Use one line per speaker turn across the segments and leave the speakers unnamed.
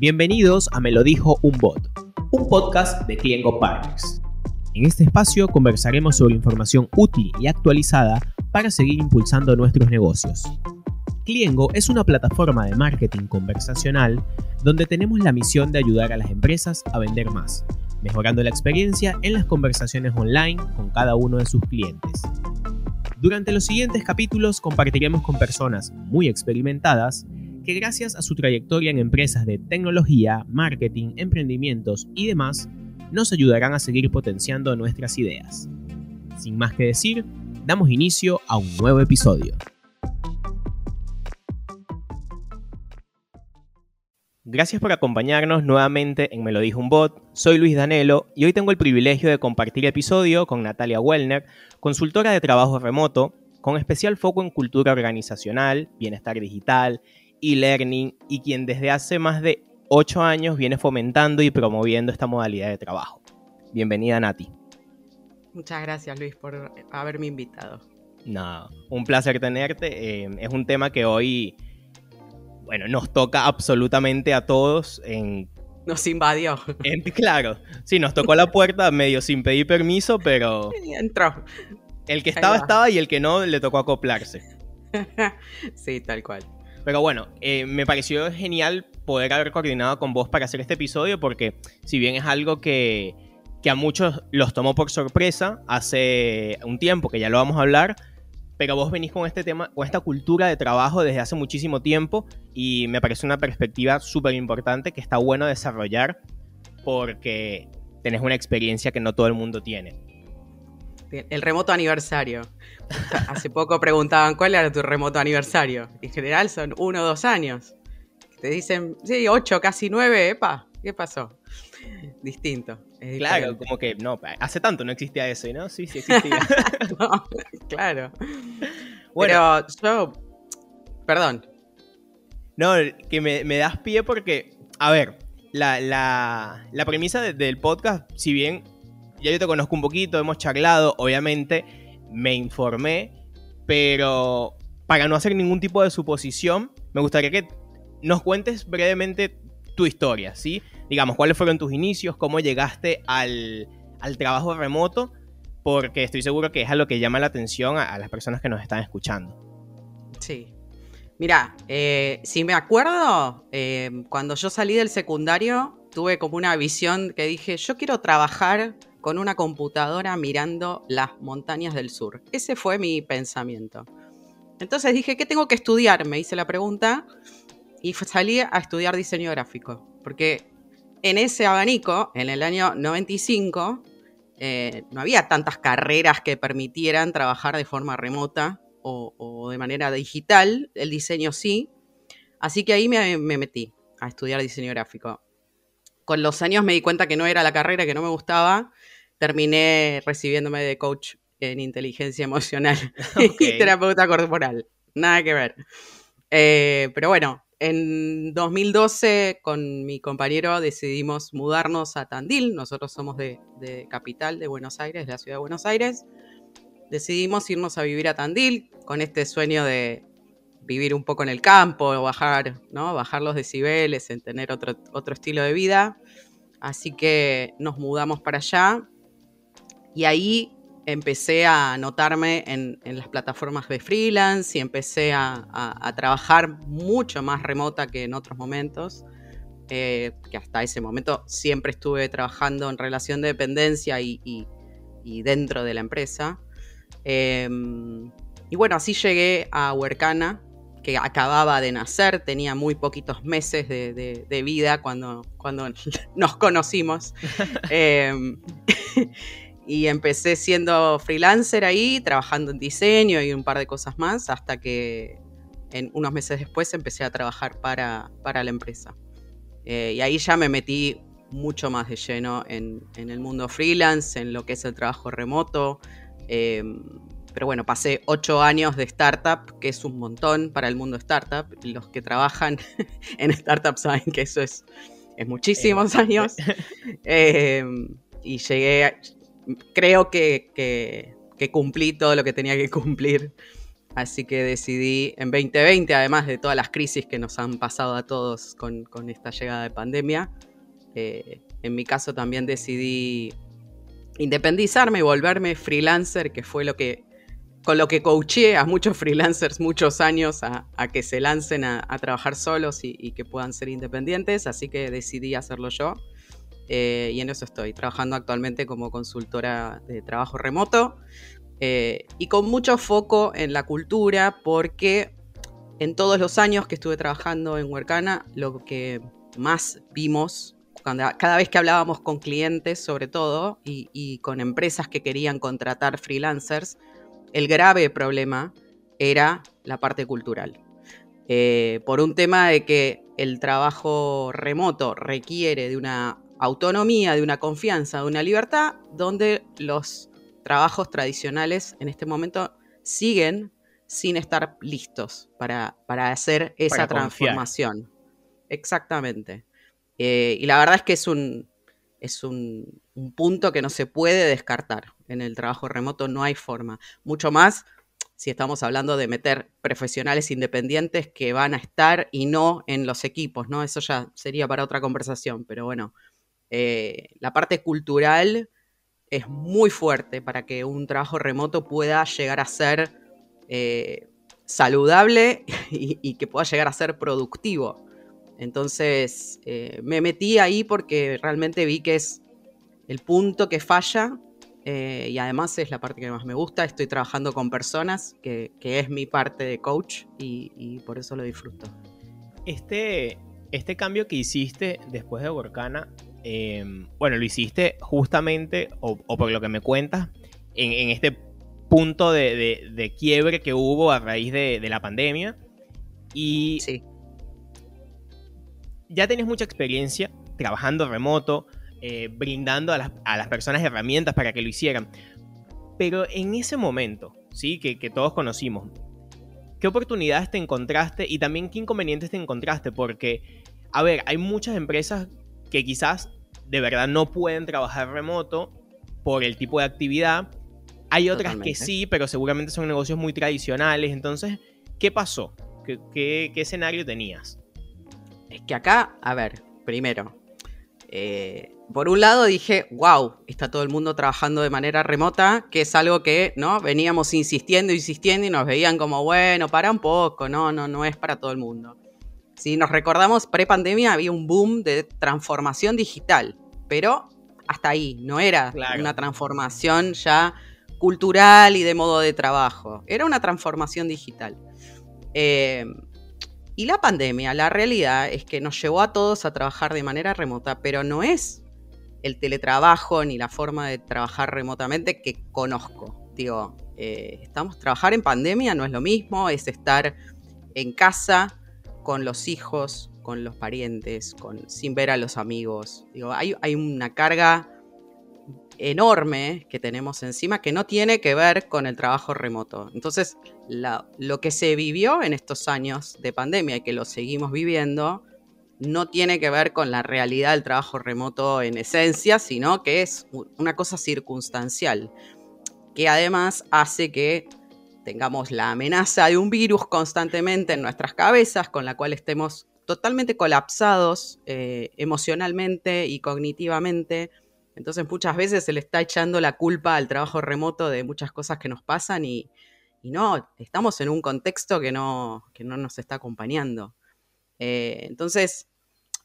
Bienvenidos a Me lo dijo un bot, un podcast de Cliengo Partners. En este espacio conversaremos sobre información útil y actualizada para seguir impulsando nuestros negocios. Cliengo es una plataforma de marketing conversacional donde tenemos la misión de ayudar a las empresas a vender más, mejorando la experiencia en las conversaciones online con cada uno de sus clientes. Durante los siguientes capítulos compartiremos con personas muy experimentadas que gracias a su trayectoria en empresas de tecnología, marketing, emprendimientos y demás, nos ayudarán a seguir potenciando nuestras ideas. Sin más que decir, damos inicio a un nuevo episodio. Gracias por acompañarnos nuevamente en Me lo dijo un bot. Soy Luis Danelo y hoy tengo el privilegio de compartir episodio con Natalia Wellner, consultora de trabajo remoto, con especial foco en cultura organizacional, bienestar digital, e-learning y quien desde hace más de 8 años viene fomentando y promoviendo esta modalidad de trabajo. Bienvenida Nati.
Muchas gracias Luis por haberme invitado.
No, un placer tenerte. Eh, es un tema que hoy, bueno, nos toca absolutamente a todos en...
Nos invadió.
claro, sí, nos tocó la puerta medio sin pedir permiso, pero...
Entró.
El que estaba, estaba y el que no le tocó acoplarse.
sí, tal cual.
Pero bueno, eh, me pareció genial poder haber coordinado con vos para hacer este episodio porque si bien es algo que, a muchos los tomó por sorpresa hace un tiempo, que ya lo vamos a hablar, pero vos venís con este tema, con esta cultura de trabajo desde hace muchísimo tiempo y me parece una perspectiva súper importante que está bueno desarrollar porque tenés una experiencia que no todo el mundo tiene.
El remoto aniversario. Hace poco preguntaban cuál era tu remoto aniversario. En general son uno o dos años. Te dicen, sí, ocho, casi nueve, epa, ¿qué pasó? Distinto.
claro, como que no, hace tanto no existía eso, ¿no? Sí, sí existía.
claro. Bueno, Pero yo, perdón.
No, que me, das pie porque, a ver, la, la, premisa del podcast, si bien ya yo te conozco un poquito, hemos charlado, obviamente me informé, pero para no hacer ningún tipo de suposición, me gustaría que nos cuentes brevemente tu historia, ¿sí? Digamos, cuáles fueron tus inicios, cómo llegaste al, trabajo remoto, porque estoy seguro que es a lo que llama la atención a, las personas que nos están escuchando.
Sí. Mira, eh, si me acuerdo, eh, cuando yo salí del secundario, tuve como una visión que dije, yo quiero trabajar con una computadora mirando las montañas del sur. Ese fue mi pensamiento. Entonces dije, ¿qué tengo que estudiar? Me hice la pregunta y salí a estudiar diseño gráfico, porque en ese abanico, en el año 95, eh, no había tantas carreras que permitieran trabajar de forma remota o, de manera digital, el diseño sí, así que ahí me metí a estudiar diseño gráfico. Con los años me di cuenta que no era la carrera, que no me gustaba, terminé recibiéndome de coach en inteligencia emocional y terapeuta corporal. Nada que ver. Eh, pero bueno, en 2012 con mi compañero decidimos mudarnos a Tandil. Nosotros somos de, capital de Buenos Aires, de la ciudad de Buenos Aires. Decidimos irnos a vivir a Tandil con este sueño de vivir un poco en el campo, bajar, ¿no? bajar los decibeles, en tener otro, otro estilo de vida. Así que nos mudamos para allá y ahí empecé a notarme en, las plataformas de freelance y empecé a, trabajar mucho más remota que en otros momentos, eh, que hasta ese momento siempre estuve trabajando en relación de dependencia y, dentro de la empresa. Em, y bueno, así llegué a Huercana, que acababa de nacer, tenía muy poquitos meses de, vida cuando, cuando nos conocimos. Em, y empecé siendo freelancer ahí, trabajando en diseño y un par de cosas más, hasta que en unos meses después empecé a trabajar para, para la empresa. Eh, y ahí ya me metí mucho más de lleno en, en, el mundo freelance, en lo que es el trabajo remoto. Em, pero bueno, pasé ocho años de startup, que es un montón para el mundo startup. Los que trabajan en startups saben que eso es, es muchísimos años. Em, y llegué, creo que, cumplí todo lo que tenía que cumplir Así que decidí en 2020, además de todas las crisis que nos han pasado a todos con, esta llegada de pandemia, eh, en mi caso también decidí independizarme y volverme freelancer, que fue lo que con lo que coaché a muchos freelancers muchos años a, que se lancen a, trabajar solos y, que puedan ser independientes, así que decidí hacerlo yo. Eh, y en eso estoy, trabajando actualmente como consultora de trabajo remoto eh, y con mucho foco en la cultura, porque en todos los años que estuve trabajando en Huercana, lo que más vimos, cada vez que hablábamos con clientes sobre todo y con empresas que querían contratar freelancers, el grave problema era la parte cultural. Eh, por un tema de que el trabajo remoto requiere de una autonomía, de una confianza, de una libertad, donde los trabajos tradicionales en este momento siguen sin estar listos para, hacer esa transformación. Exactamente. Eh, y la verdad es que es un, es un, punto que no se puede descartar. En el trabajo remoto no hay forma. Mucho más si estamos hablando de meter profesionales independientes que van a estar y no en los equipos, ¿no? Eso ya sería para otra conversación, pero bueno, eh, la parte cultural es muy fuerte para que un trabajo remoto pueda llegar a ser eh, saludable y, que pueda llegar a ser productivo. Entonces eh, me metí ahí porque realmente vi que es el punto que falla y además es la parte que más me gusta. Estoy trabajando con personas, que, es mi parte de coach y, por eso lo disfruto.
Este, este cambio que hiciste después de Borcana, em, bueno, lo hiciste justamente, o, por lo que me cuentas, en, este punto de, quiebre que hubo a raíz de, de la pandemia. Y sí ya tenías mucha experiencia trabajando remoto, eh, brindando a las, personas herramientas para que lo hicieran. Pero en ese momento, ¿sí? Que, todos conocimos, ¿qué oportunidades te encontraste y también qué inconvenientes te encontraste? Porque, a ver, hay muchas empresas que quizás de verdad no pueden trabajar remoto por el tipo de actividad. Hay otras que sí, pero seguramente son negocios muy tradicionales. Entonces, ¿qué pasó? qué escenario tenías?
Es que acá, a ver, primero, eh, por un lado dije, wow, está todo el mundo trabajando de manera remota, que es algo que, ¿no? Veníamos insistiendo, insistiendo y nos veían como, bueno, para un poco, no, no, no es para todo el mundo. Si nos recordamos, pre-pandemia había un boom de transformación digital, pero hasta ahí, no era una transformación ya cultural y de modo de trabajo, era una transformación digital. Eh, y la pandemia, la realidad es que nos llevó a todos a trabajar de manera remota, pero no es el teletrabajo ni la forma de trabajar remotamente que conozco. Digo, eh, estamos trabajar en pandemia no es lo mismo, es estar en casa con los hijos, con los parientes, con, sin ver a los amigos. Hay una carga enorme que tenemos encima que no tiene que ver con el trabajo remoto. Entonces, lo que se vivió en estos años de pandemia y que lo seguimos viviendo, no tiene que ver con la realidad del trabajo remoto en esencia, sino que es una cosa circunstancial, que además hace que tengamos la amenaza de un virus constantemente en nuestras cabezas, con la cual estemos totalmente colapsados eh, emocionalmente y cognitivamente. Entonces muchas veces se le está echando la culpa al trabajo remoto de muchas cosas que nos pasan y, no, estamos en un contexto que no, no nos está acompañando. Eh, entonces,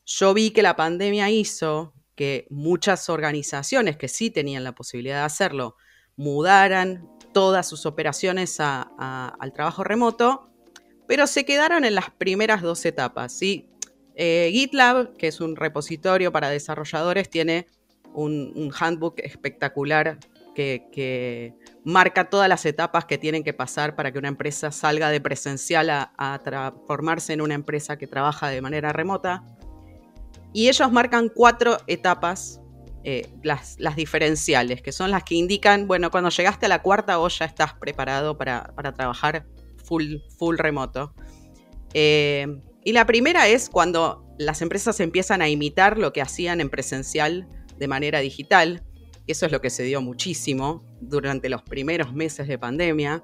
yo vi que la pandemia hizo que muchas organizaciones que sí tenían la posibilidad de hacerlo, mudaran todas sus operaciones al trabajo remoto, pero se quedaron en las primeras dos etapas. Eh, GitLab, que es un repositorio para desarrolladores, tiene un, handbook espectacular que marca todas las etapas que tienen que pasar para que una empresa salga de presencial a, transformarse en una empresa que trabaja de manera remota. Y ellos marcan cuatro etapas, eh, las, diferenciales, que son las que indican, bueno, cuando llegaste a la cuarta vos ya estás preparado para, trabajar full, full remoto. Eh, y la primera es cuando las empresas empiezan a imitar lo que hacían en presencial de manera digital. Eso es lo que se dio muchísimo durante los primeros meses de pandemia,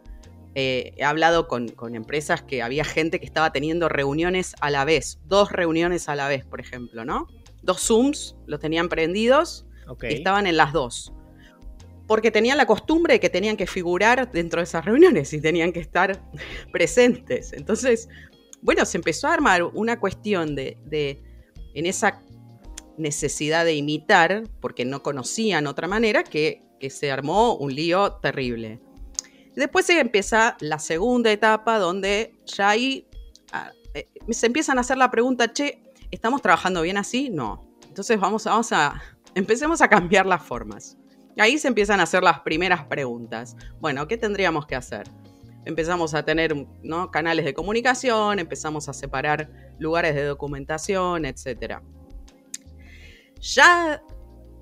eh, he hablado con, empresas que había gente que estaba teniendo reuniones a la vez, dos reuniones a la vez, por ejemplo, ¿no? Dos Zooms los tenían prendidos estaban en las dos. Porque tenían la costumbre de que tenían que figurar dentro de esas reuniones y tenían que estar presentes. Entonces, bueno, se empezó a armar una cuestión de, de en esa necesidad de imitar, porque no conocían otra manera, que, que se armó un lío terrible. Después se empieza la segunda etapa donde ya ahí ah, eh, se empiezan a hacer la pregunta, che, ¿estamos trabajando bien así? No. Entonces vamos a, empecemos a cambiar las formas. Ahí se empiezan a hacer las primeras preguntas. Bueno, ¿qué tendríamos que hacer? Empezamos a tener ¿no? canales de comunicación, empezamos a separar lugares de documentación, etc. Ya,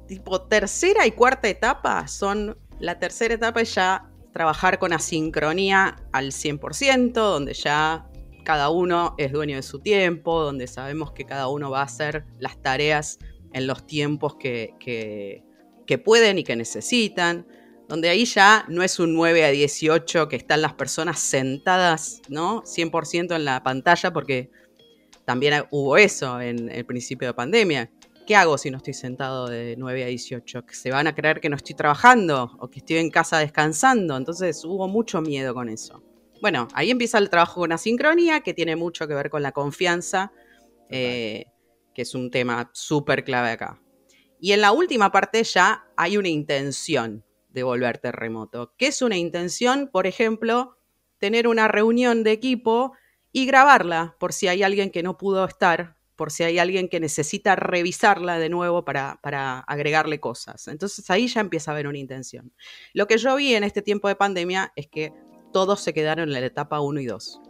tipo, tercera y cuarta etapa son, la tercera etapa es ya trabajar con asincronía al 100%, donde ya cada uno es dueño de su tiempo, donde sabemos que cada uno va a hacer las tareas en los tiempos que, que, pueden y que necesitan, donde ahí ya no es un 9 a 18 que están las personas sentadas, ¿no? 100% en la pantalla, porque también hubo eso en el principio de pandemia, ¿qué hago si no estoy sentado de 9 a 18? ¿Se van a creer que no estoy trabajando o que estoy en casa descansando? Entonces hubo mucho miedo con eso. Bueno, ahí empieza el trabajo con asincronía, que tiene mucho que ver con la confianza, eh, que es un tema súper clave acá. Y en la última parte ya hay una intención de volverte remoto. ¿Qué es una intención? Por ejemplo, tener una reunión de equipo y grabarla por si hay alguien que no pudo estar por si hay alguien que necesita revisarla de nuevo para, agregarle cosas. Entonces ahí ya empieza a haber una intención. Lo que yo vi en este tiempo de pandemia es que todos se quedaron en la etapa 1 y 2.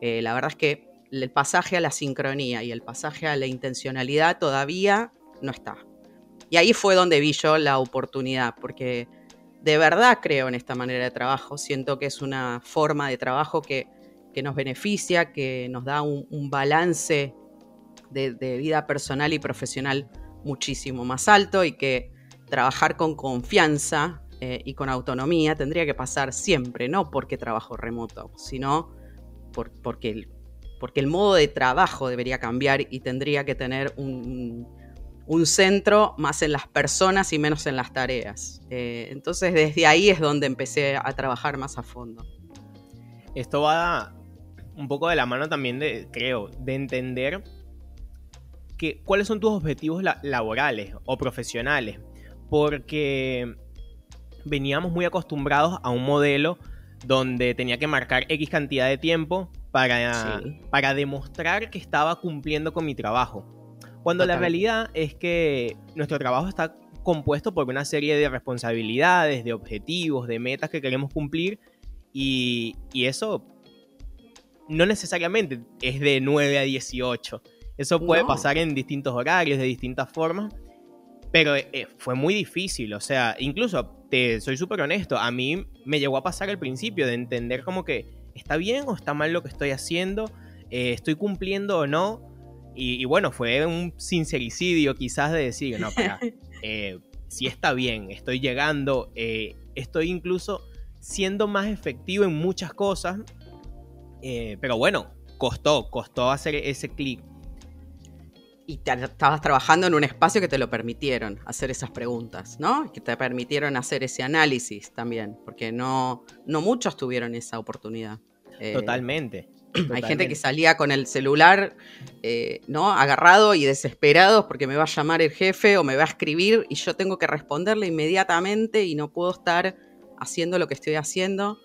Eh, la verdad es que el pasaje a la sincronía y el pasaje a la intencionalidad todavía no está. Y ahí fue donde vi yo la oportunidad, porque de verdad creo en esta manera de trabajo. Siento que es una forma de trabajo que, nos beneficia, que nos da un balance de, vida personal y profesional muchísimo más alto y que trabajar con confianza eh, y con autonomía tendría que pasar siempre, no porque trabajo remoto, sino porque, porque el modo de trabajo debería cambiar y tendría que tener un, centro más en las personas y menos en las tareas. Eh, entonces desde ahí es donde empecé a trabajar más a fondo.
Esto va un poco de la mano también de, creo, de entender cuáles son tus objetivos laborales o profesionales, porque veníamos muy acostumbrados a un modelo donde tenía que marcar X cantidad de tiempo para, para demostrar que estaba cumpliendo con mi trabajo. Cuando la realidad es que nuestro trabajo está compuesto por una serie de responsabilidades, de objetivos, de metas que queremos cumplir y, y eso no necesariamente es de 9 a 18. Eso puede pasar en distintos horarios, de distintas formas. Pero eh, fue muy difícil, o sea, incluso, te soy súper honesto, a mí me llegó a pasar al principio de entender como que está bien o está mal lo que estoy haciendo, eh, estoy cumpliendo o no. Y, bueno, fue un sincericidio quizás de decir, no, para, eh, si está bien, estoy llegando, estoy incluso siendo más efectivo en muchas cosas, pero bueno, costó, costó hacer ese clic
y estabas trabajando en un espacio que te lo permitieron hacer esas preguntas, ¿no? Que te permitieron hacer ese análisis también, porque no, no muchos tuvieron esa oportunidad.
Eh, totalmente.
Hay gente que salía con el celular, eh, ¿no? Agarrado y desesperado porque me va a llamar el jefe o me va a escribir y yo tengo que responderle inmediatamente y no puedo estar haciendo lo que estoy haciendo.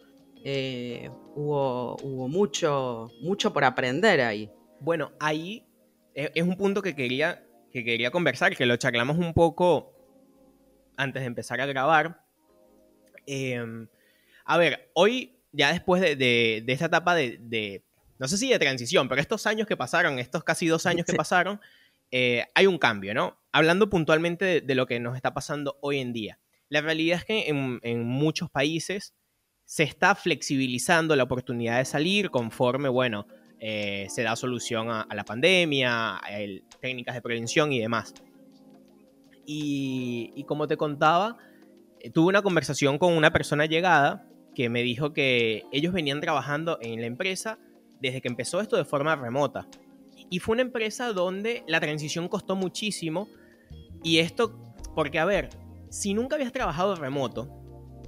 Eh, hubo, hubo mucho, mucho por aprender ahí.
Bueno, ahí es un punto que quería, que quería conversar, que lo charlamos un poco antes de empezar a grabar. Em, a ver, hoy, ya después de, esta etapa de, no sé si de transición, pero estos años que pasaron, estos casi dos años que pasaron, eh, hay un cambio, ¿no? Hablando puntualmente de, lo que nos está pasando hoy en día. La realidad es que en, en muchos países se está flexibilizando la oportunidad de salir conforme, bueno, eh, se da solución a, la pandemia, a técnicas de prevención y demás. Y, como te contaba, eh, tuve una conversación con una persona llegada que me dijo que ellos venían trabajando en la empresa desde que empezó esto de forma remota. Y fue una empresa donde la transición costó muchísimo. Y esto, porque a ver, si nunca habías trabajado remoto,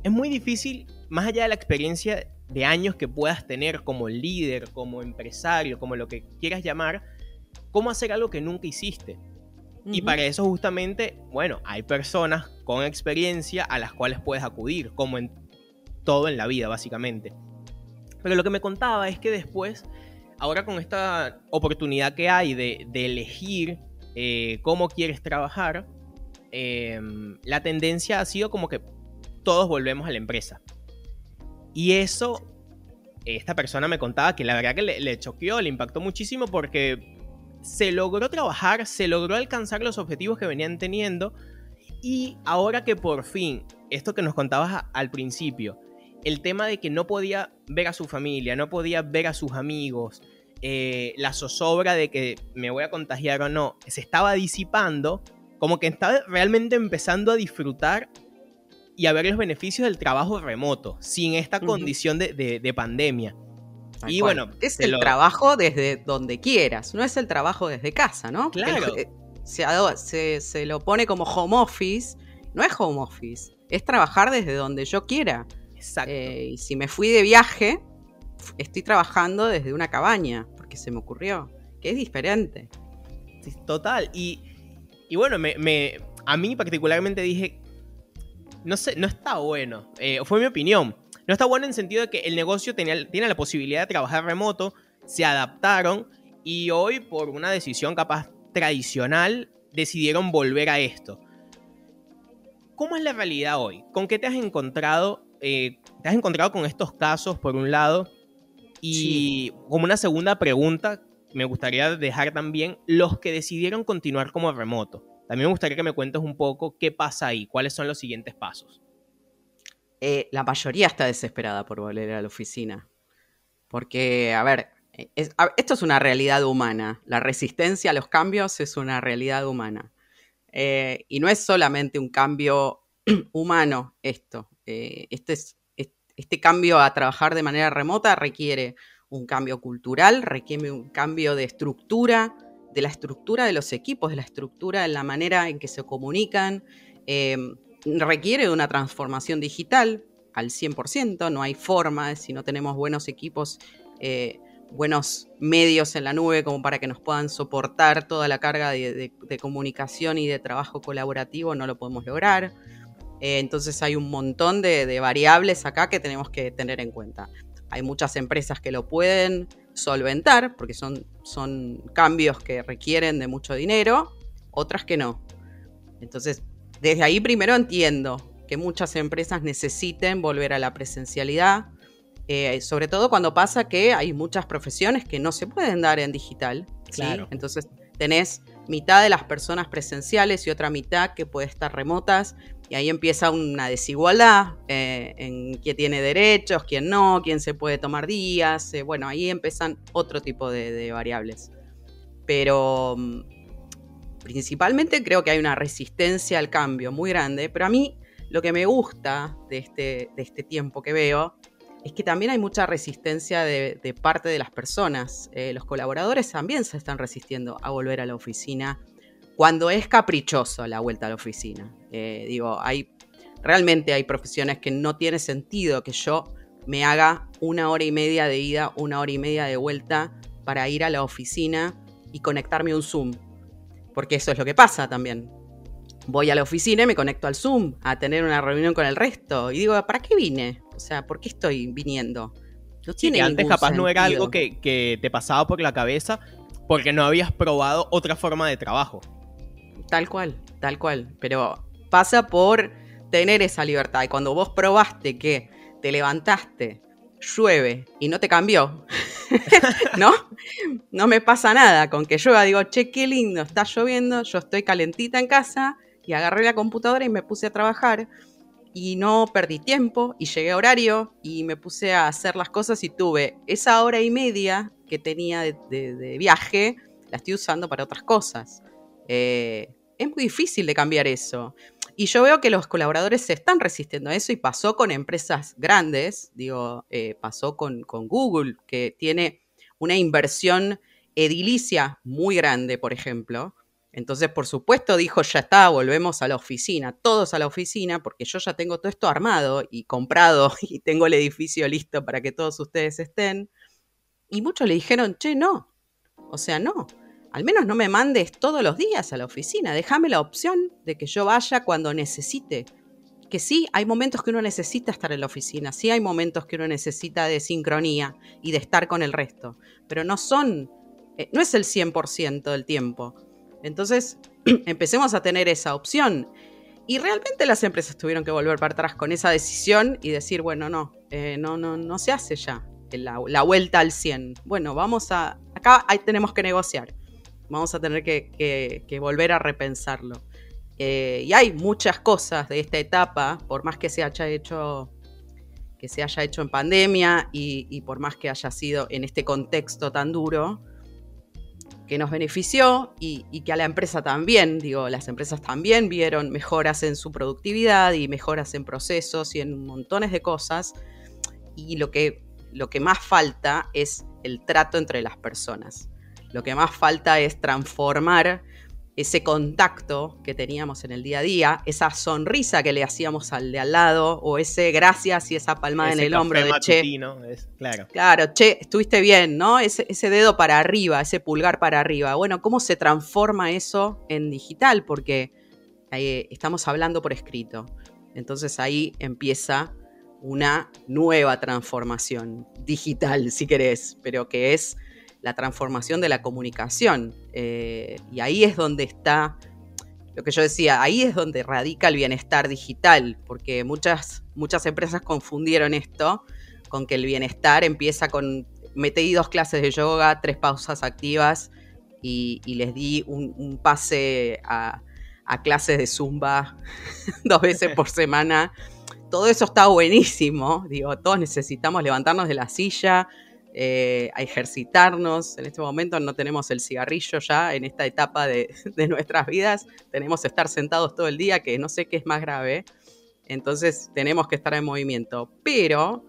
es muy difícil, más allá de la experiencia de años que puedas tener como líder, como empresario, como lo que quieras llamar, cómo hacer algo que nunca hiciste. Y para eso justamente, bueno, hay personas con experiencia a las cuales puedes acudir, como en todo en la vida, básicamente. Pero lo que me contaba es que después, ahora con esta oportunidad que hay de, elegir eh, cómo quieres trabajar, em, la tendencia ha sido como que todos volvemos a la empresa. Y eso, esta persona me contaba que la verdad que le, le choqueó, le impactó muchísimo porque se logró trabajar, se logró alcanzar los objetivos que venían teniendo. Y ahora que por fin, esto que nos contabas al principio, el tema de que no podía ver a su familia, no podía ver a sus amigos, eh, la zozobra de que me voy a contagiar o no, se estaba disipando, como que estaba realmente empezando a disfrutar y a ver los beneficios del trabajo remoto, sin esta condición de pandemia
y bueno, es el trabajo desde donde quieras, no es el trabajo desde casa, ¿no?
Claro.
se, se, lo pone como home office, no es home office, es trabajar desde donde yo quiera.
Exacto.
Eh, y si me fui de viaje, estoy trabajando desde una cabaña, porque se me ocurrió, que es diferente.
Total, y, y bueno, me, a mí particularmente dije, no sé, no está bueno, eh, fue mi opinión no está bueno en el sentido de que el negocio tenía, tiene la posibilidad de trabajar remoto, se adaptaron y hoy por una decisión capaz tradicional decidieron volver a esto. ¿Cómo es la realidad hoy? ¿Con qué te has encontrado? Eh, ¿Te has encontrado con estos casos por un lado? Y como una segunda pregunta, me gustaría dejar también los que decidieron continuar como remoto. También me gustaría que me cuentes un poco qué pasa ahí, cuáles son los siguientes pasos.
Eh, la mayoría está desesperada por volver a la oficina. Porque, a ver, esto es una realidad humana. La resistencia a los cambios es una realidad humana. Eh, y no es solamente un cambio humano esto. Eh, este, este cambio a trabajar de manera remota requiere un cambio cultural, requiere un cambio de estructura, de la estructura de los equipos, de la estructura de la manera en que se comunican requiere de una transformación digital al 100%, no hay forma, si no tenemos buenos equipos, eh, buenos medios en la nube como para que nos puedan soportar toda la carga de, comunicación y de trabajo colaborativo, no lo podemos lograr. Eh, entonces hay un montón de, variables acá que tenemos que tener en cuenta. Hay muchas empresas que lo pueden solventar porque son, son cambios que requieren de mucho dinero, otras que no. Entonces desde ahí primero entiendo que muchas empresas necesiten volver a la presencialidad, eh, sobre todo cuando pasa que hay muchas profesiones que no se pueden dar en digital. Claro. Entonces tenés mitad de las personas presenciales y otra mitad que puede estar remotas y ahí empieza una desigualdad eh, en quién tiene derechos, quién no, quién se puede tomar días. Eh, bueno, ahí empiezan otro tipo de variables. Pero mm, principalmente creo que hay una resistencia al cambio muy grande, pero a mí lo que me gusta de este, de este tiempo que veo es que también hay mucha resistencia de, parte de las personas. Eh, los colaboradores también se están resistiendo a volver a la oficina cuando es caprichoso la vuelta a la oficina. Eh, digo, hay realmente hay profesiones que no tiene sentido que yo me haga una hora y media de ida, una hora y media de vuelta para ir a la oficina y conectarme a un Zoom porque eso es lo que pasa también. Voy a la oficina y me conecto al Zoom a tener una reunión con el resto. Y digo, ¿para qué vine? O sea, ¿por qué estoy viniendo?
No tiene antes capaz no era algo que, que te pasaba por la cabeza porque no habías probado otra forma de trabajo.
Tal cual, tal cual. Pero pasa por tener esa libertad. Y cuando vos probaste que te levantaste, llueve y no te cambió, ¿no? No me pasa nada con que llueva. Digo, che, qué lindo, está lloviendo, yo estoy calentita en casa y agarré la computadora y me puse a trabajar y no perdí tiempo y llegué a horario y me puse a hacer las cosas y tuve esa hora y media que tenía de, viaje, la estoy usando para otras cosas. Eh, es muy difícil de cambiar eso. Y yo veo que los colaboradores se están resistiendo a eso y pasó con empresas grandes, digo, eh, pasó con, con Google, que tiene una inversión edilicia muy grande, por ejemplo. Entonces, por supuesto, dijo, ya está, volvemos a la oficina, todos a la oficina, porque yo ya tengo todo esto armado y comprado y tengo el edificio listo para que todos ustedes estén. Y muchos le dijeron, che, no. O sea, no. Al menos no me mandes todos los días a la oficina. Déjame la opción de que yo vaya cuando necesite. Que sí, hay momentos que uno necesita estar en la oficina. Sí, hay momentos que uno necesita de sincronía y de estar con el resto. Pero no son, eh, no es el 100% del tiempo. Entonces, empecemos a tener esa opción. Y realmente las empresas tuvieron que volver para atrás con esa decisión y decir, bueno, no, eh, no, no, no se hace ya la, vuelta al 100. Bueno, vamos a, acá ahí tenemos que negociar. Vamos a tener que, volver a repensarlo. Eh, y hay muchas cosas de esta etapa, por más que se haya hecho, que se haya hecho en pandemia y, por más que haya sido en este contexto tan duro, que nos benefició y, que a la empresa también, digo, las empresas también vieron mejoras en su productividad y mejoras en procesos y en montones de cosas. Y lo que lo que más falta es el trato entre las personas. Lo que más falta es transformar ese contacto que teníamos en el día a día, esa sonrisa que le hacíamos al de al lado, o ese gracias y esa palmada en el hombro de che. claro. claro, che, estuviste bien, ¿no? Ese, ese, dedo para arriba, ese pulgar para arriba. Bueno, ¿cómo se transforma eso en digital? Porque eh, estamos hablando por escrito. Entonces ahí empieza una nueva transformación digital, si querés, pero que es la transformación de la comunicación. Eh, y ahí es donde está, lo que yo decía, ahí es donde radica el bienestar digital, porque muchas, muchas empresas confundieron esto con que el bienestar empieza con, metí dos clases de yoga, tres pausas activas y, les di un, pase a, a clases de zumba dos veces por semana todo eso está buenísimo. Digo, todos necesitamos levantarnos de la silla, eh, a ejercitarnos. En este momento no tenemos el cigarrillo ya en esta etapa de, nuestras vidas. Tenemos que estar sentados todo el día, que no sé qué es más grave. Entonces tenemos que estar en movimiento. Pero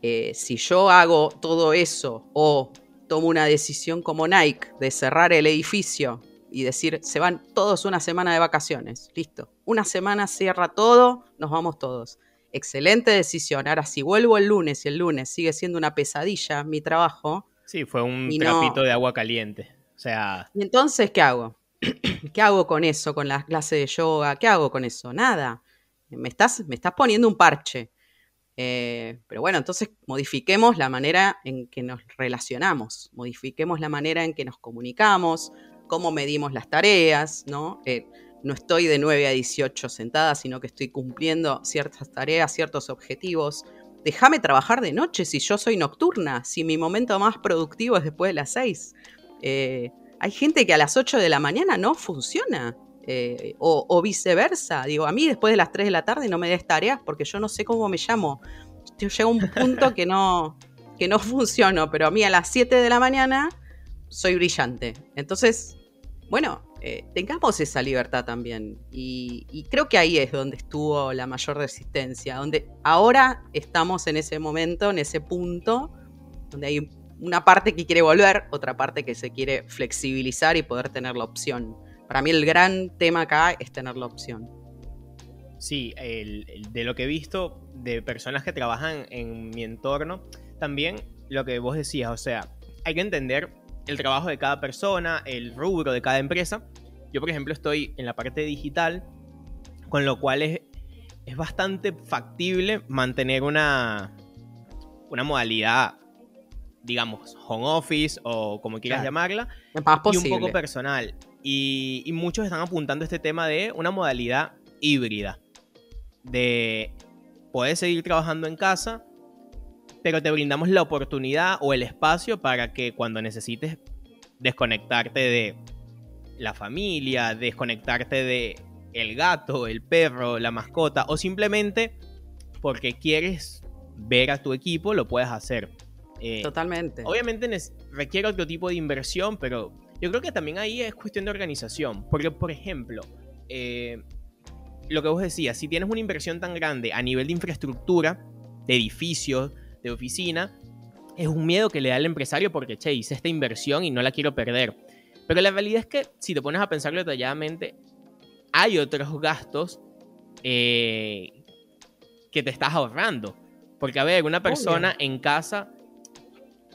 eh, si yo hago todo eso o tomo una decisión como Nike de cerrar el edificio y decir, se van todos una semana de vacaciones, listo. Una semana cierra todo, nos vamos todos. Excelente decisión. Ahora, si vuelvo el lunes y el lunes sigue siendo una pesadilla mi trabajo.
Sí, fue un trapito de agua caliente. O sea.
¿Y entonces qué hago? ¿Qué hago con eso, con la clase de yoga? ¿Qué hago con eso? Nada. Me estás, me estás poniendo un parche. Eh, pero bueno, entonces modifiquemos la manera en que nos relacionamos, modifiquemos la manera en que nos comunicamos, cómo medimos las tareas, ¿no? Eh, no estoy de 9 a 18 sentada, sino que estoy cumpliendo ciertas tareas, ciertos objetivos. Déjame trabajar de noche si yo soy nocturna, si mi momento más productivo es después de las 6. Eh, hay gente que a las 8 de la mañana no funciona. Eh, o, viceversa. Digo, a mí después de las 3 de la tarde no me des tareas porque yo no sé cómo me llamo. Yo llego a un punto que no, que no funciono, pero a mí a las 7 de la mañana soy brillante. Entonces, bueno, eh, tengamos esa libertad también. Y, creo que ahí es donde estuvo la mayor resistencia, donde ahora estamos en ese momento, en ese punto, donde hay una parte que quiere volver, otra parte que se quiere flexibilizar y poder tener la opción. Para mí el gran tema acá es tener la opción.
Sí, de lo que he visto de personas que trabajan en mi entorno, también lo que vos decías, o sea, hay que entender el trabajo de cada persona, el rubro de cada empresa. Yo, por ejemplo, estoy en la parte digital, con lo cual es, es bastante factible mantener una, una modalidad, digamos, home office o como quieras llamarla, y un poco personal. Y, y muchos están apuntando a este tema de una modalidad híbrida, de poder seguir trabajando en casa, pero te brindamos la oportunidad o el espacio para que cuando necesites desconectarte de la familia, desconectarte de el gato, el perro, la mascota o simplemente porque quieres ver a tu equipo, lo puedes hacer.
Eh, Totalmente.
Obviamente requiere otro tipo de inversión, pero yo creo que también ahí es cuestión de organización. Porque, por ejemplo, eh, lo que vos decías, si tienes una inversión tan grande a nivel de infraestructura, de edificios, de oficina, es un miedo que le da al empresario porque, che, hice esta inversión y no la quiero perder. Pero la realidad es que si te pones a pensarlo detalladamente, hay otros gastos eh, que te estás ahorrando. Porque, a ver, una persona en casa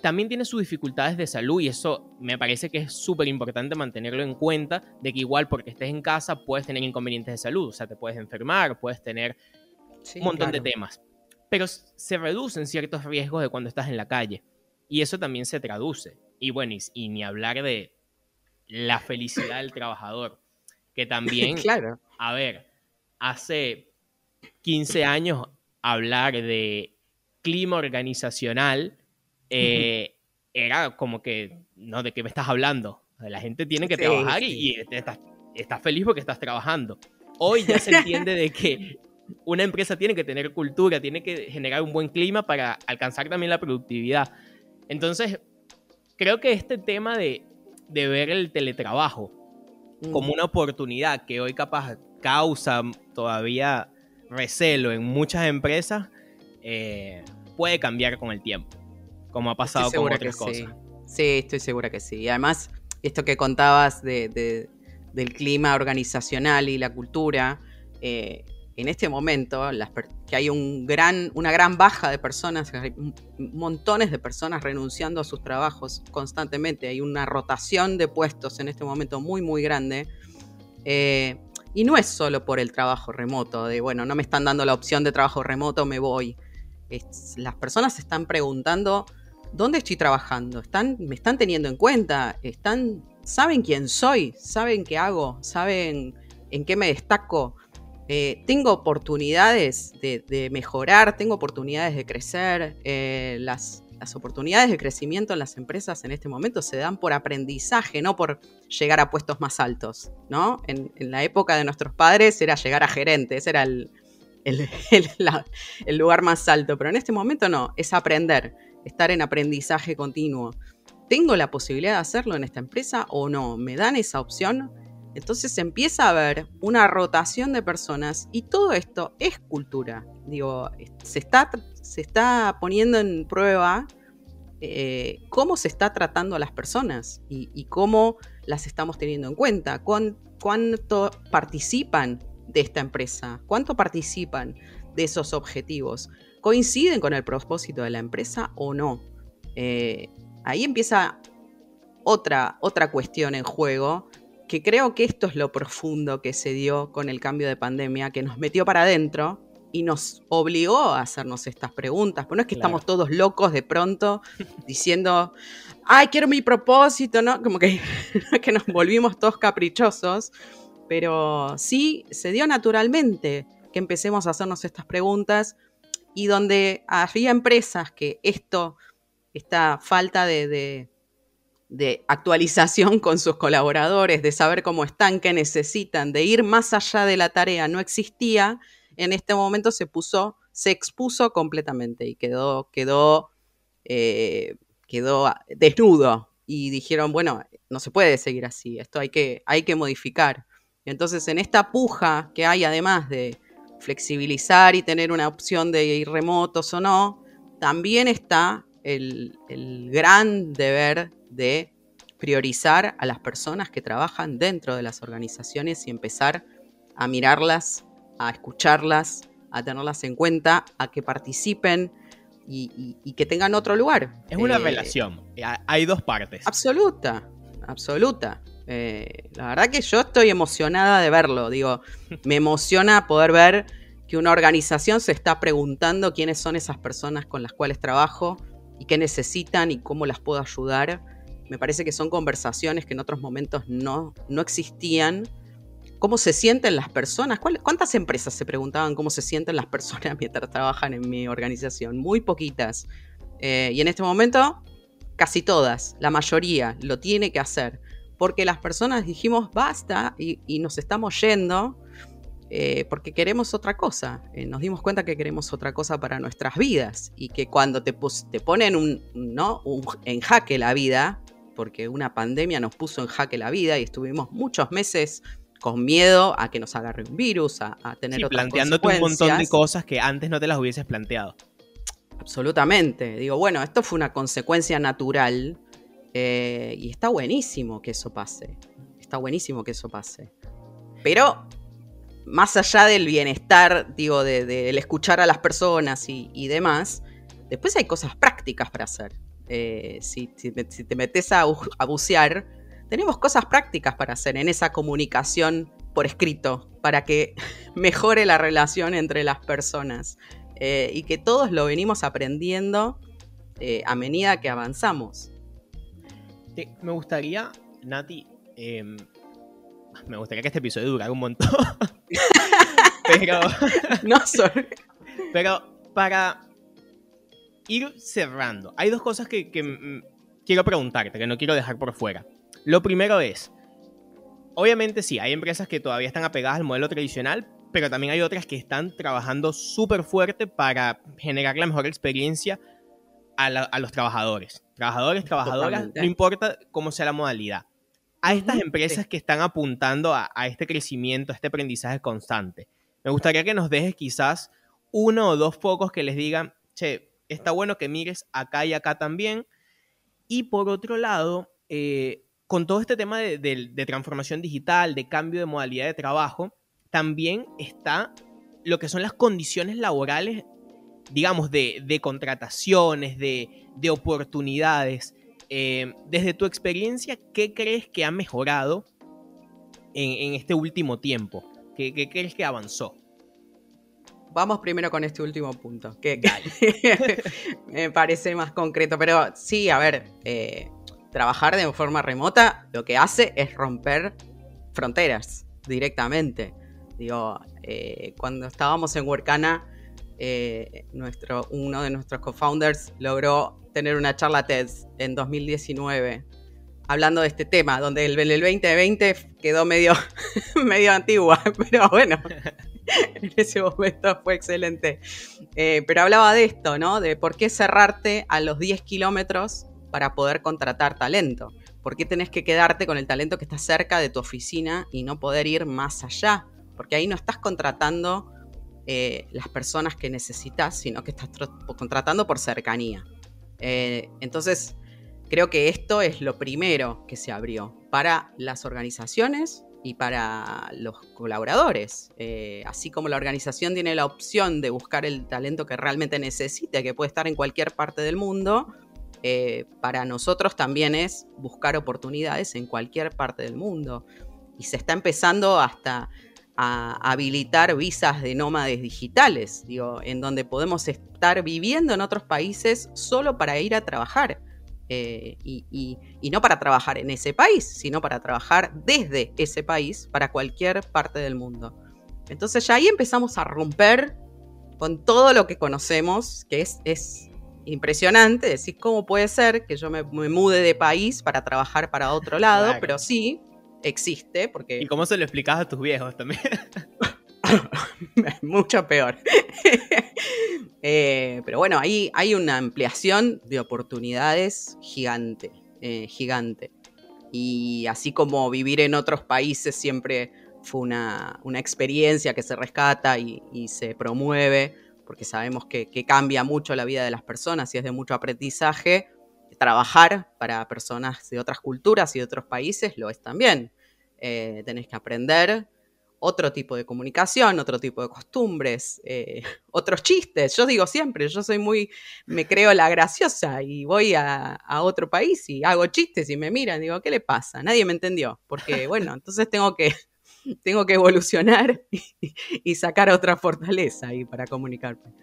también tiene sus dificultades de salud y eso me parece que es súper importante mantenerlo en cuenta, de que igual porque estés en casa puedes tener inconvenientes de salud, o sea, te puedes enfermar, puedes tener un montón de temas. Pero se reducen ciertos riesgos de cuando estás en la calle y eso también se traduce. Y bueno, y, ni hablar de la felicidad del trabajador, que también,
claro.
a ver, hace 15 años hablar de clima organizacional eh, era como que, no, ¿de qué me estás hablando? La gente tiene que trabajar y, estás, feliz porque estás trabajando. Hoy ya se entiende de que una empresa tiene que tener cultura, tiene que generar un buen clima para alcanzar también la productividad. Entonces, creo que este tema de, ver el teletrabajo como una oportunidad que hoy capaz causa todavía recelo en muchas empresas, eh, puede cambiar con el tiempo, como ha pasado con otras cosas.
Sí. estoy segura que sí. Y además, esto que contabas de, del clima organizacional y la cultura, eh, en este momento, que hay gran, una gran baja de personas, montones de personas renunciando a sus trabajos constantemente, hay una rotación de puestos en este momento muy, muy grande. Eh, y no es solo por el trabajo remoto, de bueno, no me están dando la opción de trabajo remoto, me voy. las personas se están preguntando, ¿dónde estoy trabajando? ¿Están, ¿Me están teniendo en cuenta? ¿Están, ¿Saben quién soy? ¿Saben qué hago? ¿Saben en qué me destaco? Eh, tengo oportunidades de, mejorar, tengo oportunidades de crecer. Eh, las, oportunidades de crecimiento en las empresas en este momento se dan por aprendizaje, no por llegar a puestos más altos, ¿no? En, la época de nuestros padres era llegar a gerente, ese era el, lugar más alto, pero en este momento no, es aprender, estar en aprendizaje continuo. ¿Tengo la posibilidad de hacerlo en esta empresa o no? ¿Me dan esa opción? Entonces empieza a haber una rotación de personas y todo esto es cultura. Digo, se está, se está poniendo en prueba eh, cómo se está tratando a las personas y, cómo las estamos teniendo en cuenta, cuánto participan de esta empresa, cuánto participan de esos objetivos, coinciden con el propósito de la empresa o no. Eh, ahí empieza otra, otra cuestión en juego que creo que esto es lo profundo que se dio con el cambio de pandemia, que nos metió para adentro y nos obligó a hacernos estas preguntas. Pues no es que estamos todos locos de pronto diciendo, ay, quiero mi propósito, ¿no? Como que, que nos volvimos todos caprichosos, pero sí se dio naturalmente que empecemos a hacernos estas preguntas y donde había empresas que esto, esta falta de de actualización con sus colaboradores, de saber cómo están, qué necesitan, de ir más allá de la tarea, no existía, en este momento se puso, se expuso completamente y quedó, quedó, eh, quedó desnudo. Y dijeron, bueno, no se puede seguir así, esto hay que, hay que modificar. Y entonces en esta puja que hay, además de flexibilizar y tener una opción de ir remotos o no, también está el, el gran deber de priorizar a las personas que trabajan dentro de las organizaciones y empezar a mirarlas, a escucharlas, a tenerlas en cuenta, a que participen y, que tengan otro lugar.
Es una eh, relación, hay dos partes.
Absoluta, absoluta. Eh, la verdad que yo estoy emocionada de verlo, digo, me emociona poder ver que una organización se está preguntando quiénes son esas personas con las cuales trabajo y qué necesitan y cómo las puedo ayudar me parece que son conversaciones que en otros momentos no, no existían. ¿Cómo se sienten las personas? ¿Cuántas empresas se preguntaban cómo se sienten las personas mientras trabajan en mi organización? Muy poquitas. Eh, y en este momento, casi todas, la mayoría, lo tiene que hacer. Porque las personas dijimos basta y, nos estamos yendo eh, porque queremos otra cosa. Eh, nos dimos cuenta que queremos otra cosa para nuestras vidas y que cuando te, te ponen un, ¿no? en jaque la vida, porque una pandemia nos puso en jaque la vida y estuvimos muchos meses con miedo a que nos agarre un virus, a, tener sí,
planteándote un montón de cosas que antes no te las hubieses planteado.
Absolutamente. Digo, bueno, esto fue una consecuencia natural eh, y está buenísimo que eso pase. Está buenísimo que eso pase. Pero más allá del bienestar, digo, del escuchar a las personas y, demás, después hay cosas prácticas para hacer. Eh, si, te metes a, bucear, tenemos cosas prácticas para hacer en esa comunicación por escrito, para que mejore la relación entre las personas eh, y que todos lo venimos aprendiendo eh, a medida que avanzamos.
me gustaría, Nati, em, me gustaría que este episodio durara un montón. pero.
no, sorry.
Pero para ir cerrando, hay dos cosas que, quiero preguntarte, que no quiero dejar por fuera. Lo primero es, obviamente sí, hay empresas que todavía están apegadas al modelo tradicional, pero también hay otras que están trabajando súper fuerte para generar la mejor experiencia a, los trabajadores. Trabajadores, trabajadoras, no importa cómo sea la modalidad. A estas empresas que están apuntando a, a este crecimiento, a este aprendizaje constante, me gustaría que nos dejes quizás uno o dos focos que les digan, che, está bueno que mires acá y acá también. Y por otro lado, eh, con todo este tema de, transformación digital, de cambio de modalidad de trabajo, también está lo que son las condiciones laborales, digamos, de, contrataciones, de, oportunidades. Eh, desde tu experiencia, ¿qué crees que ha mejorado en, este último tiempo? ¿Qué crees que avanzó?
vamos primero con este último punto, que, me parece más concreto. Pero sí, a ver, eh, trabajar de forma remota lo que hace es romper fronteras directamente. Digo, eh, cuando estábamos en Workana, eh, nuestro, uno de nuestros co-founders logró tener una charla TED en 2019 hablando de este tema, donde el, el 2020 quedó medio, medio antigua, pero bueno, en ese momento fue excelente. Eh, pero hablaba de esto, ¿no? De por qué cerrarte a los 10 kilómetros para poder contratar talento. ¿Por qué tenés que quedarte con el talento que está cerca de tu oficina y no poder ir más allá? Porque ahí no estás contratando eh, las personas que necesitas, sino que estás contratando por cercanía. Eh, entonces, creo que esto es lo primero que se abrió para las organizaciones y para los colaboradores. Eh, así como la organización tiene la opción de buscar el talento que realmente necesite, que puede estar en cualquier parte del mundo, para nosotros también es buscar oportunidades en cualquier parte del mundo. Y se está empezando hasta a habilitar visas de nómades digitales, digo, en donde podemos estar viviendo en otros países solo para ir a trabajar. Eh, y, no para trabajar en ese país, sino para trabajar desde ese país para cualquier parte del mundo. Entonces ya ahí empezamos a romper con todo lo que conocemos, que es, es impresionante, decir, ¿cómo puede ser que yo me, mude de país para trabajar para otro lado? Pero sí, existe, porque...
¿Y cómo se lo explicas a tus viejos también?
Mucho peor. Eh, pero bueno, ahí hay una ampliación de oportunidades gigante, eh, gigante. Y así como vivir en otros países siempre fue una, experiencia que se rescata y, se promueve, porque sabemos que, cambia mucho la vida de las personas y es de mucho aprendizaje. Trabajar para personas de otras culturas y de otros países lo es también. Eh, tenés que aprender otro tipo de comunicación, otro tipo de costumbres, eh, otros chistes. Yo digo siempre, yo soy muy, me creo la graciosa y voy a, otro país y hago chistes y me miran, digo, ¿qué le pasa? Nadie me entendió, porque bueno, entonces tengo que, tengo que evolucionar y, sacar otra fortaleza ahí para comunicarme.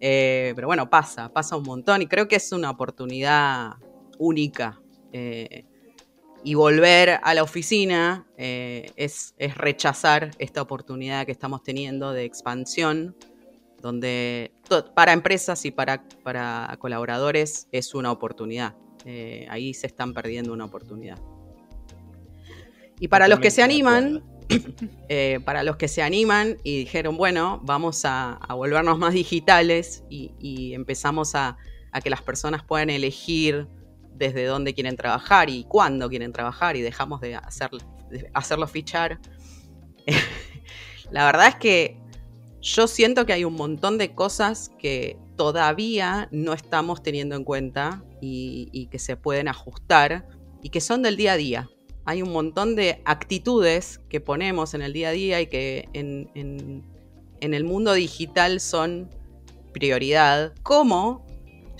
Eh, pero bueno, pasa, pasa un montón y creo que es una oportunidad única. Eh, y volver a la oficina eh, es, rechazar esta oportunidad que estamos teniendo de expansión, donde para empresas y para, para colaboradores es una oportunidad. Eh, ahí se están perdiendo una oportunidad. Y para los que se animan, eh, para los que se animan y dijeron, bueno, vamos a, volvernos más digitales y, empezamos a, a que las personas puedan elegir desde dónde quieren trabajar y cuándo quieren trabajar y dejamos de, hacer, hacerlo fichar. la verdad es que yo siento que hay un montón de cosas que todavía no estamos teniendo en cuenta y, que se pueden ajustar y que son del día a día. Hay un montón de actitudes que ponemos en el día a día y que en, el mundo digital son prioridad, como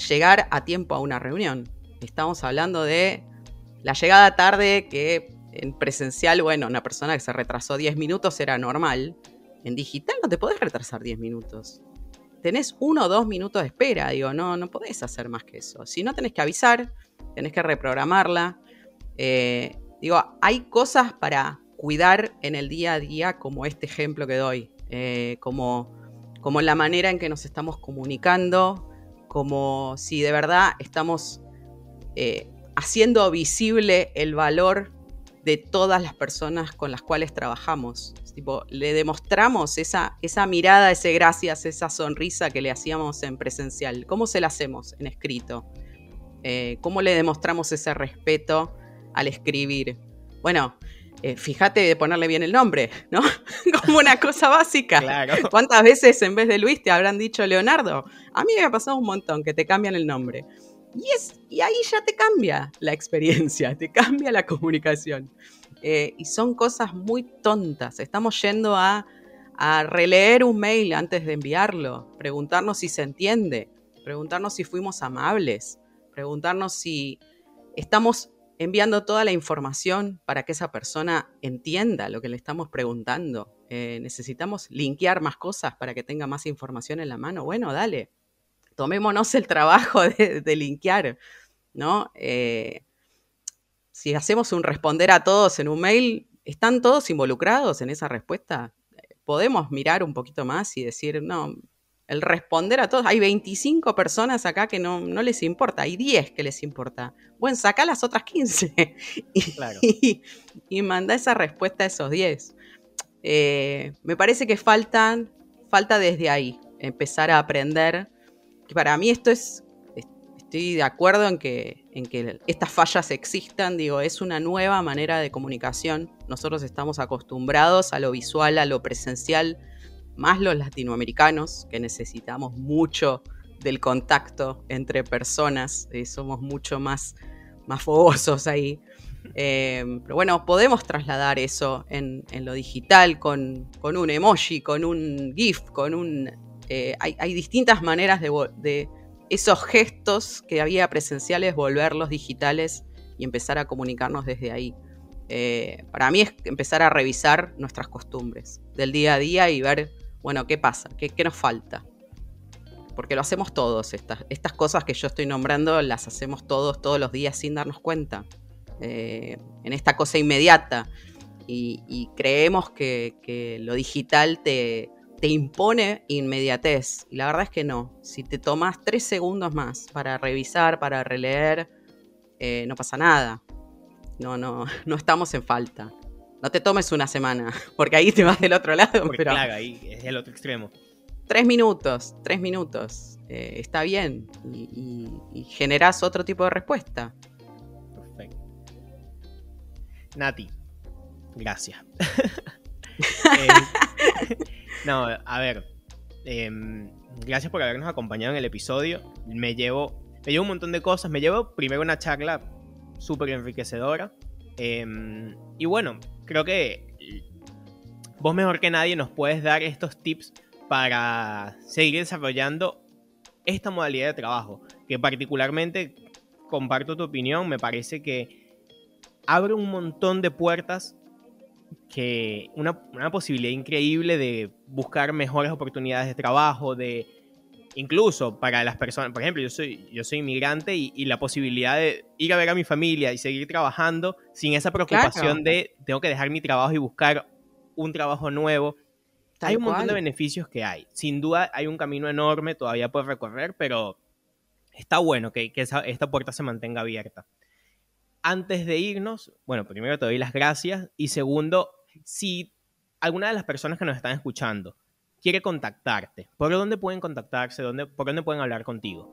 llegar a tiempo a una reunión. Estamos hablando de la llegada tarde que en presencial, bueno, una persona que se retrasó 10 minutos era normal. En digital no te podés retrasar 10 minutos. Tenés uno o dos minutos de espera, digo, no, no podés hacer más que eso. Si no tenés que avisar, tenés que reprogramarla. Eh, digo, hay cosas para cuidar en el día a día, como este ejemplo que doy, eh, como, como la manera en que nos estamos comunicando, como si de verdad estamos eh, haciendo visible el valor de todas las personas con las cuales trabajamos. Tipo, le demostramos esa, esa mirada, ese gracias, esa sonrisa que le hacíamos en presencial. ¿Cómo se la hacemos en escrito? Eh, ¿Cómo le demostramos ese respeto al escribir? Bueno, eh, fíjate de ponerle bien el nombre, ¿no? Como una cosa básica. Claro. ¿Cuántas veces en vez de Luis te habrán dicho Leonardo? A mí me ha pasado un montón que te cambian el nombre. Y, es, y ahí ya te cambia la experiencia, te cambia la comunicación. Eh, y son cosas muy tontas. Estamos yendo a, a releer un mail antes de enviarlo, preguntarnos si se entiende, preguntarnos si fuimos amables, preguntarnos si estamos enviando toda la información para que esa persona entienda lo que le estamos preguntando. Eh, necesitamos linkear más cosas para que tenga más información en la mano. Bueno, dale, tomémonos el trabajo de, linkear, ¿no? Eh, si hacemos un responder a todos en un mail, ¿están todos involucrados en esa respuesta? Podemos mirar un poquito más y decir, no, el responder a todos, hay 25 personas acá que no, les importa, hay 10 que les importa. Bueno, saca las otras 15 y, y, manda esa respuesta a esos 10. Eh, me parece que faltan, falta desde ahí, empezar a aprender para mí esto es, estoy de acuerdo en que, en que estas fallas existan, digo, es una nueva manera de comunicación. Nosotros estamos acostumbrados a lo visual, a lo presencial, más los latinoamericanos, que necesitamos mucho del contacto entre personas, eh, somos mucho más, más fogosos ahí. Eh, pero bueno, podemos trasladar eso en, lo digital con, con, un emoji, con un GIF, con un eh, hay, distintas maneras de, esos gestos que había presenciales, volverlos digitales y empezar a comunicarnos desde ahí. Eh, para mí es empezar a revisar nuestras costumbres del día a día y ver, bueno, qué pasa, qué, nos falta. Porque lo hacemos todos, estas, cosas que yo estoy nombrando las hacemos todos, todos los días sin darnos cuenta. Eh, en esta cosa inmediata. Y, creemos que, lo digital te, te impone inmediatez. Y la verdad es que no. Si te tomas tres segundos más para revisar, para releer, eh, no pasa nada. No, no, no estamos en falta. No te tomes una semana, porque ahí te vas del otro lado.
pero claro, ahí es el otro extremo.
Tres minutos, tres minutos. Eh, está bien. Y, y, generas otro tipo de respuesta. Perfecto.
Nati, gracias. eh, no, a ver. Em, gracias por habernos acompañado en el episodio. Me llevo, me llevo un montón de cosas. Me llevo primero una charla súper enriquecedora. Em, y bueno, creo que vos mejor que nadie nos puedes dar estos tips para seguir desarrollando esta modalidad de trabajo. Que particularmente comparto tu opinión. Me parece que abre un montón de puertas que una, posibilidad increíble de buscar mejores oportunidades de trabajo, de incluso para las personas, por ejemplo, yo soy, yo soy inmigrante y, la posibilidad de ir a ver a mi familia y seguir trabajando sin esa preocupación de tengo que dejar mi trabajo y buscar un trabajo nuevo. hay un montón de beneficios que hay. Sin duda hay un camino enorme todavía por recorrer, pero está bueno que, esta puerta se mantenga abierta antes de irnos, bueno, primero te doy las gracias y segundo, si alguna de las personas que nos están escuchando quiere contactarte, ¿por dónde pueden contactarse? ¿Dónde, ¿Por dónde pueden hablar contigo?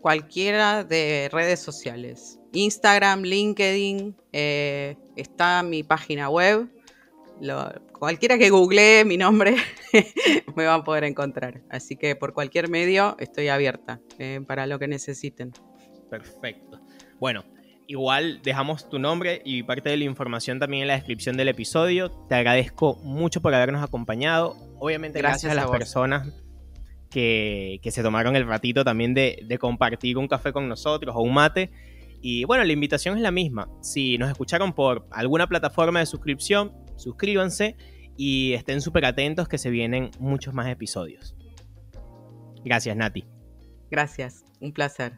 Cualquiera de redes sociales. Instagram, LinkedIn, eh, está mi página web. cualquiera que googlee mi nombre me va a poder encontrar. Así que por cualquier medio estoy abierta eh, para lo que necesiten.
Perfecto. Bueno, igual dejamos tu nombre y parte de la información también en la descripción del episodio. Te agradezco mucho por habernos acompañado. Obviamente gracias, a las personas que, se tomaron el ratito también de, de compartir un café con nosotros o un mate. Y bueno, la invitación es la misma. Si nos escucharon por alguna plataforma de suscripción, suscríbanse y estén súper atentos que se vienen muchos más episodios. Gracias, Nati.
Gracias, un placer.